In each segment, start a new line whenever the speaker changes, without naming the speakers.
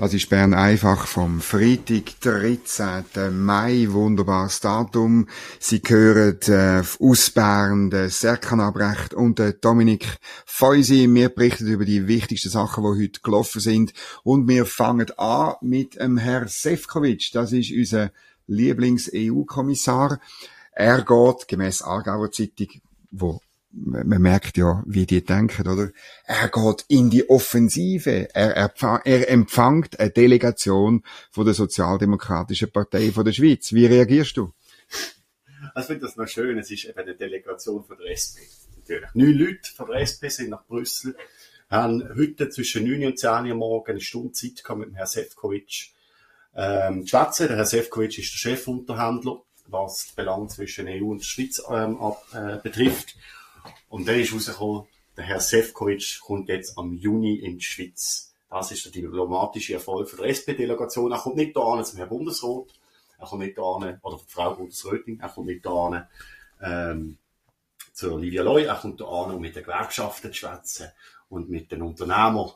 Das ist Bern einfach vom Freitag, 13. Mai. Wunderbares Datum. Sie hören äh, aus Bern den Serkan Abrecht und den Dominik Feusi. Wir berichten über die wichtigsten Sachen, die heute gelaufen sind. Und wir fangen an mit dem Herr Sefcovic. Das ist unser Lieblings-EU-Kommissar. Er geht, gemäss Aargauer Zeitung, wo man merkt ja, wie die denken, oder? Er geht in die Offensive. Er, er, empfängt eine Delegation von der Sozialdemokratischen Partei von der Schweiz. Wie reagierst du?
Also ich finde das noch schön. Es ist eben eine Delegation von der SP. Natürlich. Neun Leute von der SP sind nach Brüssel, haben heute zwischen 9 und 10 Uhr morgen eine Stunde Zeit gehabt mit dem Herrn Sefcovic ähm, schwätzen. Der Herr Sefcovic ist der Chefunterhändler, was die Belange zwischen EU und Schweiz ähm, ab, äh, betrifft. Und dann ist rausgekommen, der Herr Sefcovic kommt jetzt am Juni in die Schweiz. Das ist der diplomatische Erfolg für die SP-Delegation. Er kommt nicht da zum Herrn Bundesrat, er kommt nicht da oder Frau Bundesrätin, er kommt nicht da ähm, zu Olivia Loy, er kommt da um mit den Gewerkschaften zu schwätzen und mit den Unternehmern,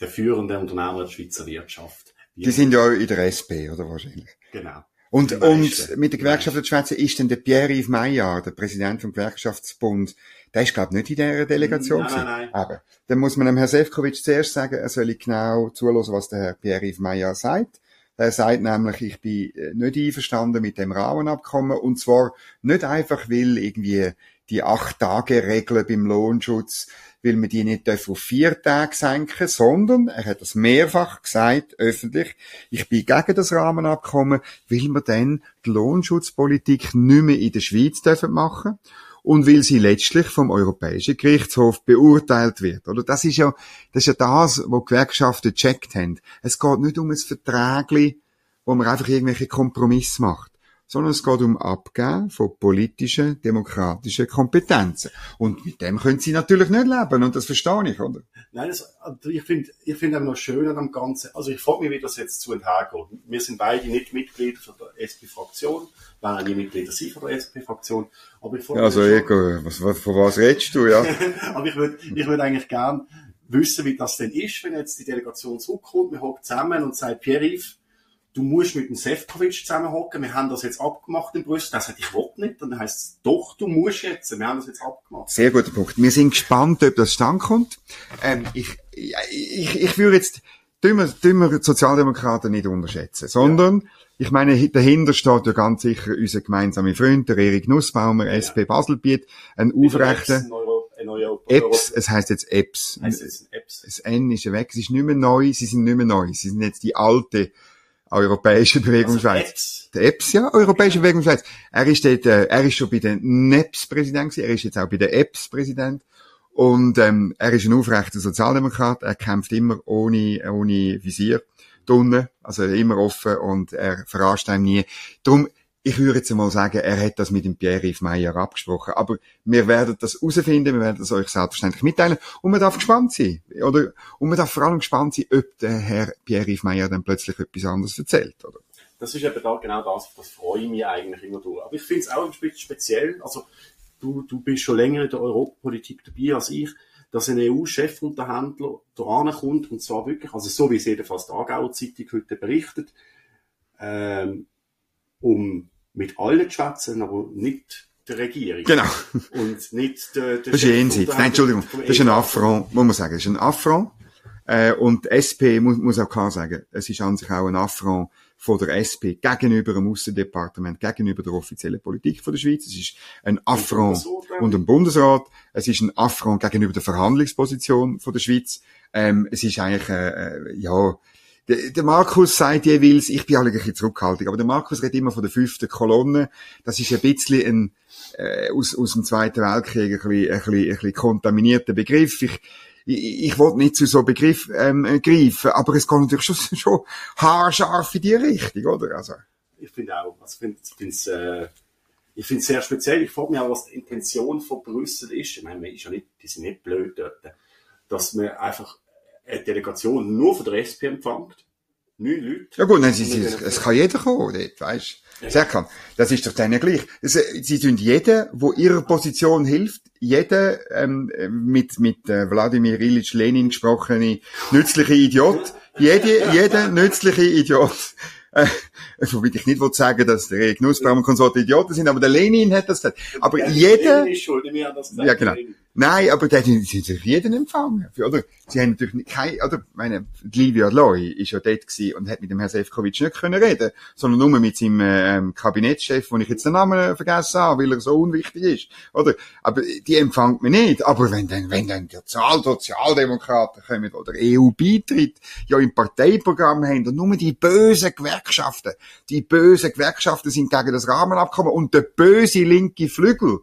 den führenden Unternehmern der Schweizer Wirtschaft.
Die sind ja in der SP, oder wahrscheinlich?
Genau.
Und, und mit der Gewerkschaft der Schweizer ist denn der Pierre-Yves Maillard, der Präsident vom Gewerkschaftsbund, der ist, glaube ich, nicht in dieser Delegation.
Nein, nein, nein.
Aber dann muss man dem Herrn Sefcovic zuerst sagen, er soll genau zuhören, was der Herr Pierre-Yves Maillard sagt. Er sagt nämlich, ich bin äh, nicht einverstanden mit dem Rahmenabkommen und zwar nicht einfach, weil irgendwie die Acht-Tage-Regel beim Lohnschutz, weil man die nicht auf vier Tage senken sondern, er hat das mehrfach gesagt, öffentlich, ich bin gegen das Rahmenabkommen, weil wir dann die Lohnschutzpolitik nicht mehr in der Schweiz dürfen machen und weil sie letztlich vom Europäischen Gerichtshof beurteilt wird. Oder das ist ja, das ist ja das, was Gewerkschaften gecheckt haben. Es geht nicht um ein Verträgli, wo man einfach irgendwelche Kompromisse macht sondern es geht um Abgeben von politischen, demokratischen Kompetenzen. Und mit dem können sie natürlich nicht leben, und das verstehe ich, oder?
Nein, das, also ich finde ich finde noch schön an dem Ganzen, also ich frage mich, wie das jetzt zu und her geht. Wir sind beide nicht Mitglieder von der SP-Fraktion, werden nie Mitglieder sein von der SP-Fraktion, aber ich frage
ja, Also, Ego, was, was, von was redest du, ja?
aber ich würde ich würd eigentlich gern wissen, wie das denn ist, wenn jetzt die Delegation zurückkommt, wir hocken zusammen und sagt, Pierre-Yves, du musst mit dem Sefcovic zusammenhocken, wir haben das jetzt abgemacht in Brüssel, das sagt, ich will nicht, dann heisst es, doch, du musst jetzt, wir haben das jetzt abgemacht.
Sehr guter Punkt. Wir sind gespannt, ob das stand kommt. Ähm, ich, ich, ich würde jetzt, tun wir, tun wir Sozialdemokraten nicht unterschätzen, sondern, ja. ich meine, dahinter steht ja ganz sicher unser gemeinsamer Freund, der Erik Nussbaumer, ja. SP Baselbiet, ein aufrechter, Apps, es heißt jetzt Apps.
Heißt jetzt Apps.
Das N ist ja weg, es ist nicht mehr neu, sie sind nicht mehr neu, sie sind jetzt die alte, Europäische Bewegung also Schweiz. EPS. Der EPS, ja, Europäische Bewegung Schweiz. Er ist dort, äh, er ist schon bei den NEPS Präsident er ist jetzt auch bei der EPS Präsident. Und, ähm, er ist ein aufrechter Sozialdemokrat, er kämpft immer ohne, ohne Visier, drinnen, also immer offen und er verarscht einem nie. Darum, ich würde jetzt mal sagen, er hat das mit dem Pierre-Yves Meyer abgesprochen. Aber wir werden das herausfinden, wir werden das euch selbstverständlich mitteilen. Und man darf gespannt sein. Oder, und man darf vor allem gespannt sein, ob der Herr Pierre-Yves Meyer dann plötzlich etwas anderes erzählt, oder?
Das ist eben da genau das, das freue ich mich eigentlich immer durch. Aber ich finde es auch ein bisschen speziell. Also, du, du bist schon länger in der Europapolitik dabei als ich dass ein EU-Chefunterhändler da kommt, und zwar wirklich, also so wie es jedenfalls die Aargauer Zeitung heute berichtet, ähm, um mit allen schwätzen, aber nicht der Regierung.
Genau.
Und nicht der,
der Das ist Jenseits. Nein, Entschuldigung. Das ist ein Affront, muss man sagen. Das ist ein Affront. Äh, und SP muss, muss auch klar sagen, es ist an sich auch ein Affront von der SP gegenüber dem Aussendepartement, gegenüber der offiziellen Politik von der Schweiz. Es ist ein Affront und dem Bundesrat. Es ist ein Affront gegenüber der Verhandlungsposition von der Schweiz. Ähm, es ist eigentlich, äh, äh ja, der, der Markus sagt jeweils, ich bin alle ein bisschen zurückhaltend, aber der Markus redet immer von der fünften Kolonne. Das ist ein bisschen ein, äh, aus, aus dem Zweiten Weltkrieg ein bisschen, ein bisschen, ein bisschen kontaminierter Begriff. Ich, ich, ich wollte nicht zu so Begriff ähm, greifen, aber es geht natürlich schon, schon haarscharf in die Richtung, oder? Also.
Ich finde auch, also ich finde es äh, ich finde sehr speziell. Ich frage mich auch, was die Intention von Brüssel ist. Ich meine, man ist ja nicht, die sind nicht blöd dort, dass man einfach eine Delegation nur von der SP empfängt Neun Leute.
Ja gut, nein, sie, sie, es kann jeder kommen, dort, weisst du. Sehr kann. Das ist doch denen gleich. Sie tun jeden, wo ihrer Position hilft, jeden ähm, mit, mit äh, Wladimir Ilyich Lenin gesprochene nützliche Idiot, jede, jeder nützliche Idiot äh, wobei ich nicht sagen dass der Nussbaum und Konsorte Idioten sind, aber der Lenin hat das gesagt. Aber ja, jeder... Ja, genau. Nein, aber der sind sich jeden empfangen. Oder? Sie haben natürlich kein, oder, meine, Livia Loy ist ja dort gewesen und hat mit dem Herrn Sefcovic nicht können reden, sondern nur mit seinem, ähm, Kabinettschef, wo ich jetzt den Namen vergessen habe, weil er so unwichtig ist. Oder? Aber die empfangt man nicht. Aber wenn dann, wenn dann die Sozialdemokraten kommen oder EU-Beitritt ja im Parteiprogramm haben und nur die bösen Gewerkschaften, die bösen Gewerkschaften sind gegen das Rahmenabkommen und der böse linke Flügel,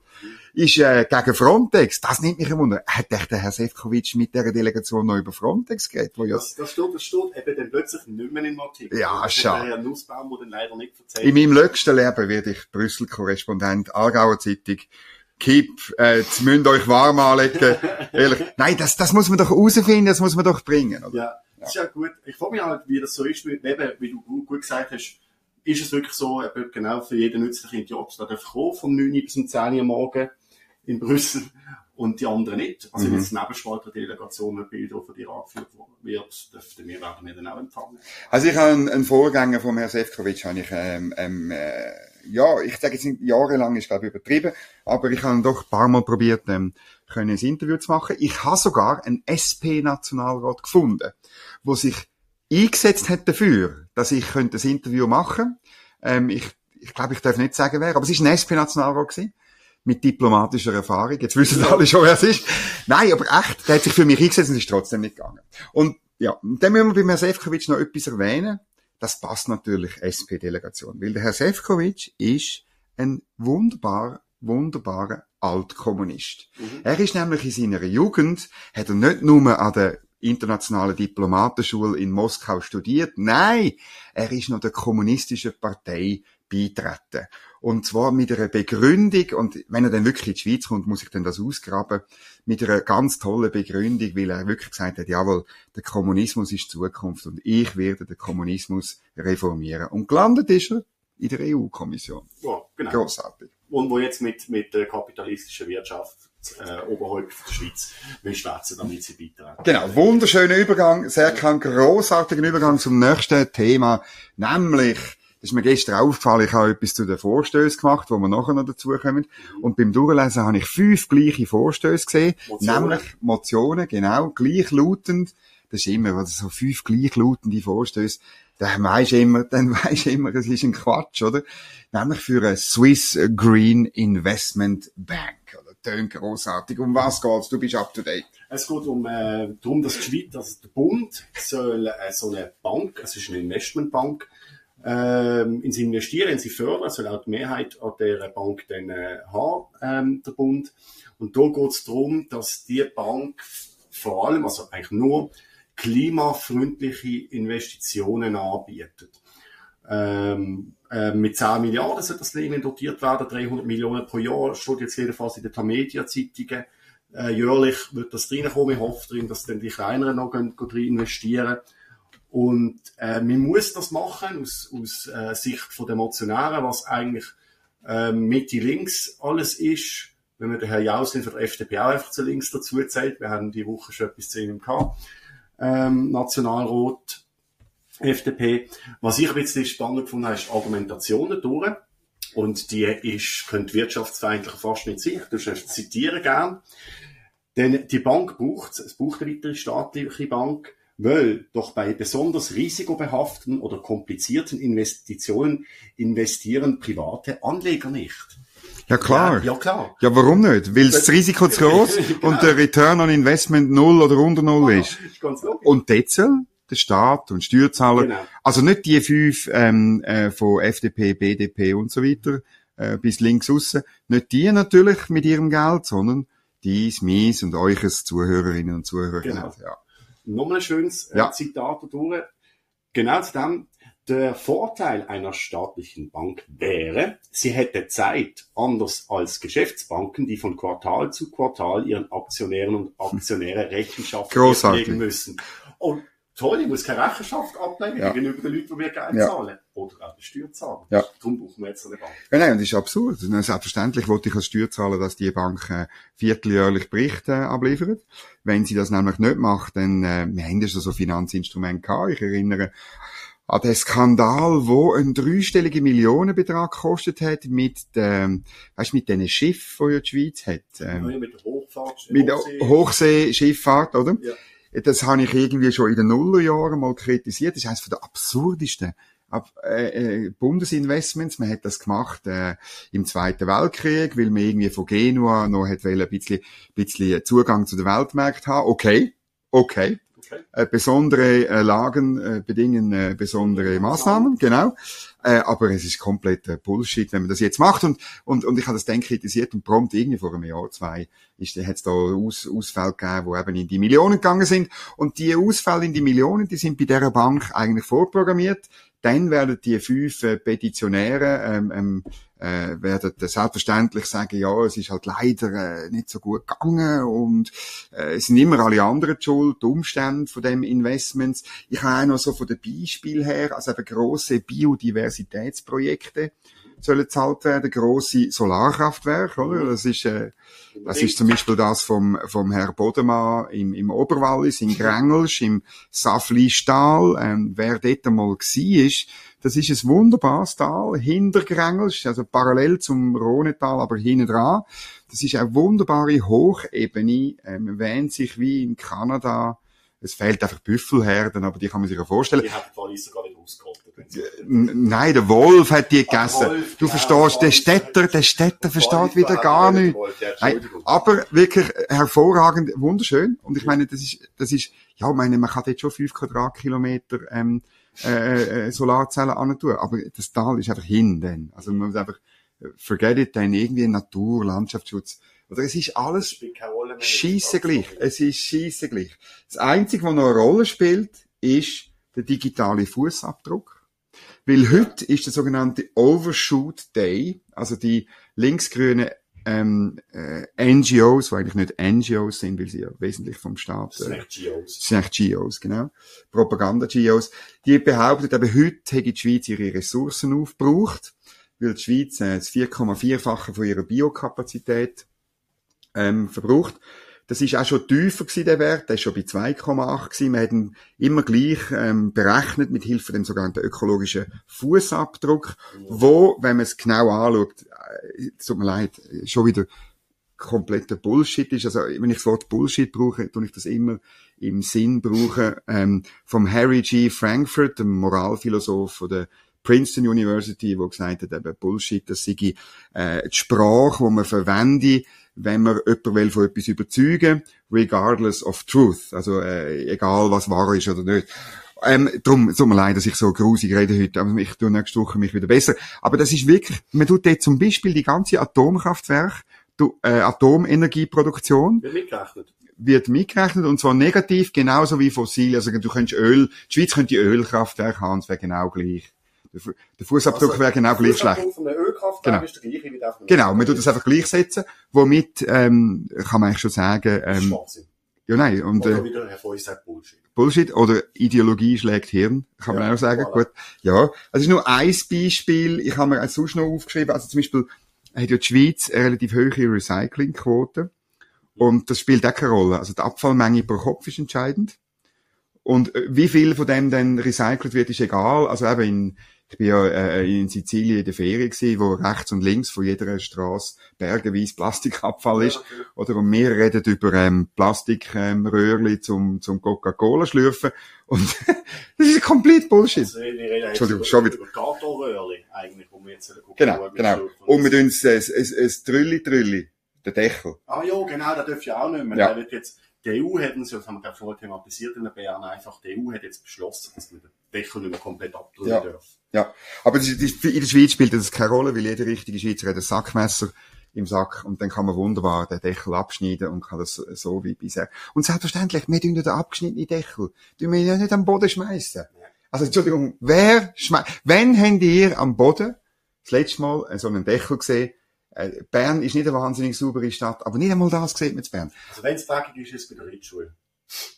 ist äh, gegen Frontex. Das nimmt mich ein Wunder. Hat echt der Herr Sefcovic mit dieser Delegation noch über Frontex geredet? Wo
ja das, das steht, das steht eben dann plötzlich nicht mehr im Artikel.
Ja, schade.
Herr Nussbaum, der dann leider nicht erzählt.
In meinem letzten Leben werde ich Brüssel-Korrespondent, Aargauer Zeitung, Kipp, äh, jetzt müsst euch warm anlegen. Ehrlich. Nein, das, das muss man doch herausfinden, das muss man doch bringen, oder?
Ja, das ist ja gut. Ich frage mich halt, wie das so ist, wie, eben, wie du gut gesagt hast, ist es wirklich so, eben genau für jeden nützlichen Idiot, da darf kommen, vom 9 bis zum 10 Uhr morgen, in Brüssel und die anderen nicht. Also mhm. wenn es Nebenspalter-Delegation mit Bilder von dir angeführt wird, dürften wir werden wir dann auch empfangen.
Also ich habe einen, einen Vorgänger vom Herrn Sefcovic, habe ich, ähm, ähm, äh, ja, ich sage jetzt jahrelang ist glaube ich übertrieben, aber ich habe doch ein paar Mal probiert, ähm, können ein Interview zu machen. Ich habe sogar einen SP-Nationalrat gefunden, wo sich eingesetzt hat dafür, dass ich könnte ein Interview machen. Ähm, ich, ich glaube, ich darf nicht sagen, wer, aber es ist ein SP-Nationalrat gewesen mit diplomatischer Erfahrung. Jetzt wissen alle schon, wer es ist. Nein, aber echt, der hat sich für mich eingesetzt und ist trotzdem nicht gegangen. Und ja, dann müssen wir bei Herrn Sefcovic noch etwas erwähnen. Das passt natürlich SP-Delegation, weil der Herr Sefcovic ist ein wunderbar, wunderbarer Altkommunist. Mhm. Er ist nämlich in seiner Jugend, hat er nicht nur an der internationalen Diplomatenschule in Moskau studiert, nein, er ist noch der kommunistischen Partei beitreten. Und zwar mit einer Begründung, und wenn er dann wirklich in die Schweiz kommt, muss ich dann das ausgraben, mit einer ganz tollen Begründung, weil er wirklich gesagt hat, jawohl, der Kommunismus ist Zukunft und ich werde den Kommunismus reformieren. Und gelandet ist er in der EU-Kommission.
Ja, genau.
Großartig.
Und wo jetzt mit, mit der kapitalistischen Wirtschaft äh, oberhalb der Schweiz will schwätzen, damit sie beitragen.
Genau, wunderschöner Übergang, sehr kein großartiger Übergang zum nächsten Thema, nämlich ist mir gestern aufgefallen, ich habe etwas zu den Vorstößen gemacht, wo wir nachher noch dazukommen. Und beim Durchlesen habe ich fünf gleiche Vorstöße gesehen, Motionen. nämlich Motionen, genau, gleichlautend. Das ist immer, also so fünf gleichlautende Vorstöße, dann weisst immer, dann weisst immer, es ist ein Quatsch, oder? Nämlich für eine Swiss Green Investment Bank, oder? Tönt großartig. Um was geht's? Du bist up to date.
Es geht um, äh, darum, dass die Schweiz, also der Bund soll äh, so eine Bank, es ist eine Investmentbank, ähm, in sie investieren, in sie fördern, soll auch die Mehrheit an der Bank dann äh, haben, ähm, der Bund. Und da geht es darum, dass die Bank vor allem, also eigentlich nur klimafreundliche Investitionen anbietet. Ähm, äh, mit 10 Milliarden soll das Leben dotiert werden, 300 Millionen pro Jahr, steht jetzt jedenfalls in den Tamedia-Zeitungen. Äh, jährlich wird das reinkommen. Ich hoffe drin, dass dann die Kleineren noch gehen investieren und äh, man muss das machen aus, aus äh, Sicht von der Motionäre, was eigentlich äh, Mitte links alles ist. Wenn man den Herrn Jauslin von der FDP auch einfach zu links dazu zählt, wir haben die Woche schon etwas zu ihm gehabt, ähm, Nationalrat, FDP. Was ich ein bisschen spannend gefunden habe, ist Argumentationen durch. Und die ist, könnte wirtschaftsfeindlich fast nicht sein. Du zitieren gern. Denn die Bank braucht, es braucht eine weitere staatliche Bank, weil doch bei besonders risikobehafteten oder komplizierten Investitionen investieren private Anleger nicht.
Ja klar.
Ja, ja klar.
Ja, warum nicht? Weil das Risiko zu groß genau. und der Return on Investment null oder unter null
ja,
ist.
ist.
Und Detzel, der Staat und Steuerzahler, genau. also nicht die fünf ähm, äh, von FDP, BDP und so weiter äh, bis links aussen, nicht die natürlich mit ihrem Geld, sondern dies, mies und euches Zuhörerinnen und Zuhörer.
Genau. Ja nochmal ein schönes äh, ja. Zitat durch. Genau zu dem, der Vorteil einer staatlichen Bank wäre, sie hätte Zeit, anders als Geschäftsbanken, die von Quartal zu Quartal ihren Aktionären und Aktionäre Rechenschaft legen müssen. Und Toll, ich muss keine Rechenschaft ablegen
Ja.
gegenüber den Leuten, die mir Geld
Ja.
zahlen. Oder auch die Steuer zahlen.
Ja.
Darum brauchen wir jetzt eine Bank.
Ja, nein, und das ist absurd. Selbstverständlich wollte ich als Steuerzahler, dass die Bank äh, vierteljährlich Berichte äh, abliefert. Wenn sie das nämlich nicht macht, dann, äh, wir haben ja schon so Finanzinstrumente gehabt. Ich erinnere an den Skandal, wo ein dreistelliger Millionenbetrag gekostet hat mit, ähm, weißt, mit diesen Schiffen, die ja die Schweiz hat. Ähm,
Ja, mit der Hochfahrt.
mit
Hochsee.
Hochseeschifffahrt, oder?
Ja.
Das habe ich irgendwie schon in den Nullerjahren mal kritisiert. Das ist eines der absurdesten ab, äh, äh, Bundesinvestments. Man hat das gemacht äh, im Zweiten Weltkrieg, weil man irgendwie von Genua noch hat ein bisschen, bisschen Zugang zu den Weltmärkten haben. Okay, okay. Äh, besondere äh, Lagen äh, bedingen äh, besondere Maßnahmen, genau. Äh, aber es ist komplett äh, Bullshit, wenn man das jetzt macht. Und, und, und ich habe das dann kritisiert und prompt irgendwie vor einem Jahr, zwei, ist, hat es da Aus, Ausfälle gegeben, die eben in die Millionen gegangen sind. Und die Ausfälle in die Millionen, die sind bei dieser Bank eigentlich vorprogrammiert. Dann werden die fünf äh, Petitionäre ähm, ähm, äh, werden selbstverständlich sagen, ja, es ist halt leider äh, nicht so gut gegangen und äh, es sind immer alle anderen schuld, die Umstände von dem Investments. Ich habe auch noch so von den Beispiel her, also eben grosse Biodiversitätsprojekte sollen gezahlt werden, grosse Solarkraftwerke, oder? Das ist, äh, das ist zum Beispiel das vom, vom Herr Bodemann im, im Oberwallis, in Grengelsch, im Safli-Stahl. Ähm, wer dort einmal gsi ist, das ist ein wunderbares Tal, hinter Grengelsch, also parallel zum Rhonetal, aber hinten dran. Das ist eine wunderbare Hochebene, ähm, man wähnt sich wie in Kanada. Es fehlt einfach Büffelherden, aber die kann man sich ja vorstellen.
Die haben die Walliser gar nicht ausgerottet.
N- Nein, der Wolf hat die gegessen.
Wolf,
du
ja,
verstehst, der. Städter, der Städter versteht wieder gar nichts. Nein, aber wirklich hervorragend, wunderschön. Und ich meine, das ist, das ist, ja, ich meine, man kann dort schon fünf Quadratkilometer, ähm, äh, äh, Solarzellen antun. Aber das Tal ist einfach hin, dann. Also man muss einfach, äh, forget it, dann irgendwie Natur, Landschaftsschutz. Oder es ist alles. Scheisse gleich. Es ist scheisse gleich. Das Einzige, was noch eine Rolle spielt, ist der digitale Fußabdruck. Weil heute ist der sogenannte Overshoot Day, also die linksgrünen ähm, äh, NGOs, die eigentlich nicht NGOs sind, weil sie ja wesentlich vom Staat
Das sind
äh,
GOs.
das sind GOs, genau. Propaganda-GOs. Die behaupten eben, heute hätte die Schweiz ihre Ressourcen aufgebraucht, weil die Schweiz äh, das 4,4-fache von ihrer Biokapazität ähm, verbraucht. Das ist auch schon tiefer gewesen, der Wert. Der ist schon bei 2,8 gewesen. Wir hätten immer gleich ähm, berechnet mit Hilfe dem sogenannten ökologischen Fußabdruck, wo, wenn man es genau anschaut, äh, tut mir leid, schon wieder kompletter Bullshit ist. Also, wenn ich das Wort Bullshit brauche, tue ich das immer im Sinn brauchen, ähm, vom Harry G. Frankfurt, dem Moralphilosoph von der Princeton University, wo gesagt hat, eben Bullshit, das sei äh, die Sprache, die man verwende, wenn man jemanden will von etwas überzeugen, regardless of truth. Also äh, egal, was wahr ist oder nicht. Ähm, drum, es tut mir leid, dass ich so grusig rede heute, aber ich tue nächste Woche mich wieder besser. Aber das ist wirklich, man tut dort zum Beispiel die ganze Atomkraftwerk, du, äh, Atomenergieproduktion,
Wird mitgerechnet.
wird mitgerechnet und zwar negativ, genauso wie fossil. Also du könntest Öl, die Schweiz könnte Ölkraftwerke haben, es wäre genau gleich. Der Fu- Der Fußabdruck
Also,
wäre genau gleich schlecht. Genau.
ist der gleiche wie der
Genau, man tut das einfach gleichsetzen, womit ähm, kann man eigentlich schon sagen, ähm, ja nein, und
Oder
äh,
wieder Herr Feuer sagt Bullshit.
Bullshit oder Ideologie schlägt Hirn, kann man
Ja,
auch sagen.
voilà.
Gut, ja, das ist nur ein Beispiel. Ich habe mir auch sonst noch aufgeschrieben, also zum Beispiel hat ja die Schweiz eine relativ hohe Recyclingquote und das spielt auch keine Rolle. Also die Abfallmenge pro Kopf ist entscheidend und äh, wie viel von dem dann recycelt wird, ist egal. Also eben in ich bin ja äh, in Sizilien in der Ferien gewesen, wo rechts und links von jeder Straße bergeweise Plastikabfall ist. Oder und wir reden über ähm, Plastikröhrchen ähm, zum, zum Coca-Cola schlürfen. Und das ist komplett Bullshit.
Also,
Entschuldigung,
über-
schon wieder.
Gatorröhrli, eigentlich, wo wir jetzt gucken,
Genau, genau. Und mit uns ein, ein, ein Trülli-Trülli, der Deckel.
Ah ja, genau, das darf ja auch nicht mehr.
Ja.
Der wird jetzt, die EU hat uns, ja, das haben wir gerade vorher thematisiert in der Bern, einfach, die EU hat jetzt beschlossen, dass man den Deckel nicht mehr komplett abdrücken
Ja.
darf.
Ja, aber das, das, in der Schweiz spielt das keine Rolle, weil jeder richtige Schweizer hat ein Sackmesser im Sack und dann kann man wunderbar den Deckel abschneiden und kann das so- wie bisher. Und selbstverständlich, wir tun ja den abgeschnittenen Deckel, tun wir ja nicht am Boden schmeißen. Also Entschuldigung, wer schmeißt, wenn habt ihr am Boden das letzte Mal so einen Deckel gesehen? Äh, Bern ist nicht eine wahnsinnig saubere Stadt, aber nicht einmal das sieht man zu Bern.
Also wenn es dreckig ist, ist es bei der Ritschule.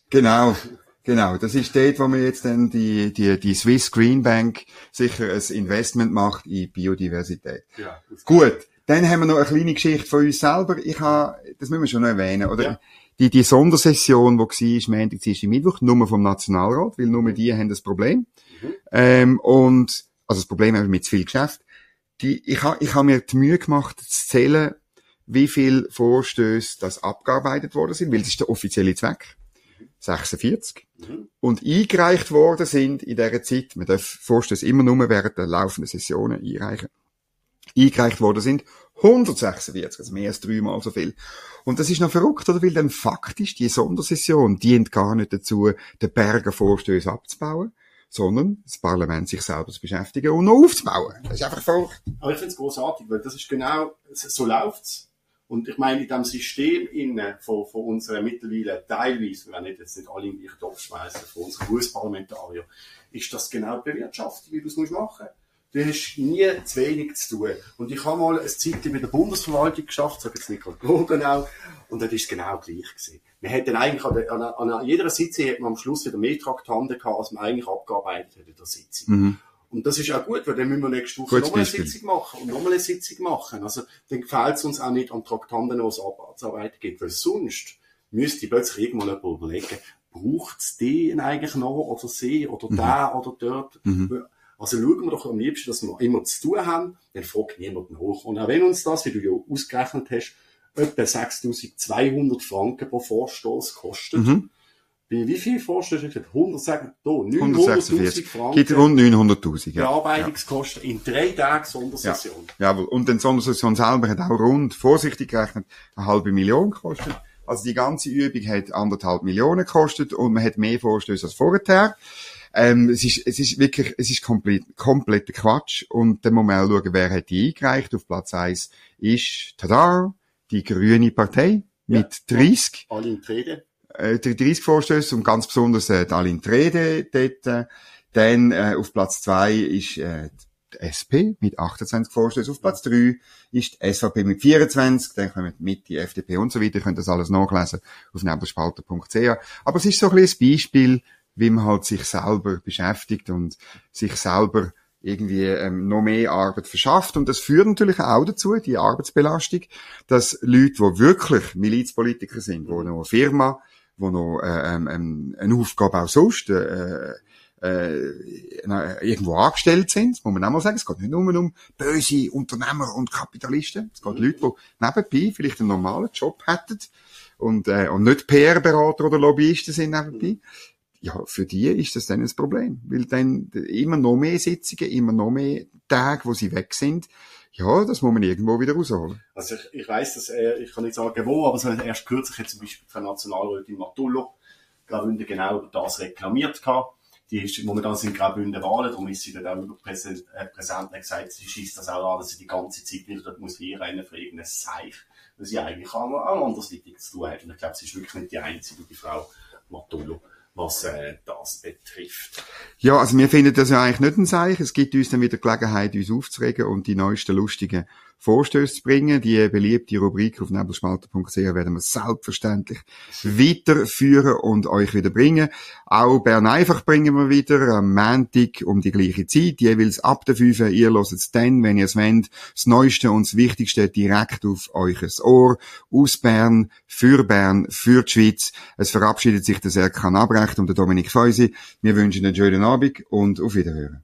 Genau. Genau, das ist dort, wo man jetzt dann die, die, die Swiss Green Bank sicher ein Investment macht in Biodiversität.
Ja,
Gut, dann haben wir noch eine kleine Geschichte von uns selber. Ich habe, das müssen wir schon noch erwähnen, oder?
Ja.
Die, die Sondersession, die war, Montag, Dienstag, Mittwoch, nur vom Nationalrat, weil nur die haben das Problem.
Mhm.
Ähm, und, also das Problem haben wir mit zu viel Geschäft. Die, ich habe ich ha mir die Mühe gemacht, zu zählen, wie viele Vorstöße das abgearbeitet worden sind, weil das ist der offizielle Zweck. 46.
Mhm.
Und eingereicht worden sind in dieser Zeit, man darf Vorstöße immer nur während der laufenden Sessionen einreichen, eingereicht worden sind 146, also mehr als dreimal so viel. Und das ist noch verrückt, oder? Weil dann faktisch die Sondersession dient gar nicht dazu, den Berger Vorstöße abzubauen, sondern das Parlament sich selber zu beschäftigen und noch aufzubauen. Das ist einfach verrückt.
Aber ich finde es großartig, weil das ist genau, so läuft's. Und ich meine, in diesem System innen von, von unseren mittlerweile teilweise, wir werden nicht jetzt nicht alle im gleichen Topf schmeißen, von unseren US-Parlamentariern, ist das genau die Bewirtschaftung, wie du es musst machen. Du hast nie zu wenig zu tun. Und ich habe mal eine Zeit bei der Bundesverwaltung geschafft, sage jetzt nicht gerade genau, und das ist genau gleich gewesen. Wir hätten eigentlich an, der, an, an jeder Sitzung hätten wir am Schluss wieder mehr Traktanten gehabt, als wir eigentlich abgearbeitet hätten in der Sitzung.
Mhm.
Und das ist auch gut, weil dann müssen wir nächste Woche nochmal eine. Sitzung machen und nochmal eine Sitzung machen. Also, dann gefällt es uns auch nicht an Traktanten, es abzuarbeiten gibt. Weil sonst müsste plötzlich irgendwann überlegen, braucht es den eigentlich noch oder sie oder
Mhm.
da oder dort? Also schauen wir doch am liebsten, dass wir immer zu tun haben, dann fragt niemand nach. Und auch wenn uns das, wie du ja ausgerechnet hast, etwa 6200 Franken pro Vorstoß kostet,
Mhm.
bei wie viel Vorstößen? 100, sagen, da, 900.000
146.
Franken.
Gibt rund 900.000, ja.
Bearbeitungskosten in drei Tagen Sondersession.
Jawohl. Und den Sondersession selber hat auch rund, vorsichtig gerechnet, eine halbe Million gekostet. Also die ganze Übung hat anderthalb Millionen gekostet und man hat mehr Vorstöße als vorher. Ähm, es ist, es ist wirklich, es ist komplett, kompletter Quatsch. Und dann muss man auch schauen, wer hat die eingereicht. Auf Platz eins ist, tada, die Grüne Partei mit 30
Alle in die Rede.
äh, die 30 Vorstöße und ganz besonders äh, die Aline Trede dort. Äh, dann äh, auf Platz zwei ist äh, die SP mit 28 Vorstößen. Auf Platz drei ist die SVP mit 24. Dann kommen mit die FDP und so weiter. Ihr könnt das alles nachlesen auf nebelspalter.ch. Aber es ist so ein bisschen ein Beispiel, wie man halt sich selber beschäftigt und sich selber irgendwie ähm, noch mehr Arbeit verschafft. Und das führt natürlich auch dazu, die Arbeitsbelastung, dass Leute, die wirklich Milizpolitiker sind, die noch eine Firma, die noch äh, ähm, ähm, eine Aufgabe auch sonst äh, äh, na, irgendwo angestellt sind, muss man auch mal sagen. Es geht nicht nur um böse Unternehmer und Kapitalisten. Es geht Leute, die nebenbei vielleicht einen normalen Job hätten und, äh, und nicht PR-Berater oder Lobbyisten sind nebenbei. Ja, für die ist das dann ein Problem. Weil dann immer noch mehr Sitzungen, immer noch mehr Tage, wo sie weg sind. Ja, das muss man irgendwo wieder rausholen.
Also ich, ich weiss, dass er, ich kann nicht sagen wo, aber so erst kürzlich hat zum Beispiel die Nationalrätin Matullo Graubünden genau über das reklamiert gehabt. Die ist, momentan sind Graubünden Wahlen, darum ist sie dort auch äh, präsent und hat gesagt, sie schießt das auch an, dass sie die ganze Zeit wieder dort muss hinrennen für irgendein Seich, weil sie eigentlich auch, auch andersweitig zu tun hat. Und ich glaube, sie ist wirklich nicht die einzige, die Frau Matullo, was äh, das betrifft.
Ja, also wir finden das ja eigentlich nicht ein Zeichen. Es gibt uns dann wieder Gelegenheit, uns aufzuregen und die neuesten lustigen Vorstöße zu bringen. Die beliebte Rubrik auf nebelspalter.ch werden wir selbstverständlich weiterführen und euch wieder bringen. Auch Bern einfach bringen wir wieder am Montag um die gleiche Zeit, jeweils ab der 5. Ihr hört es dann, wenn ihr es wollt, das Neueste und das Wichtigste direkt auf euch Ohr. Aus Bern, für Bern, für die Schweiz. Es verabschiedet sich der Serkan Abrecht und der Dominik Feusi. Wir wünschen einen schönen Abend und auf Wiederhören.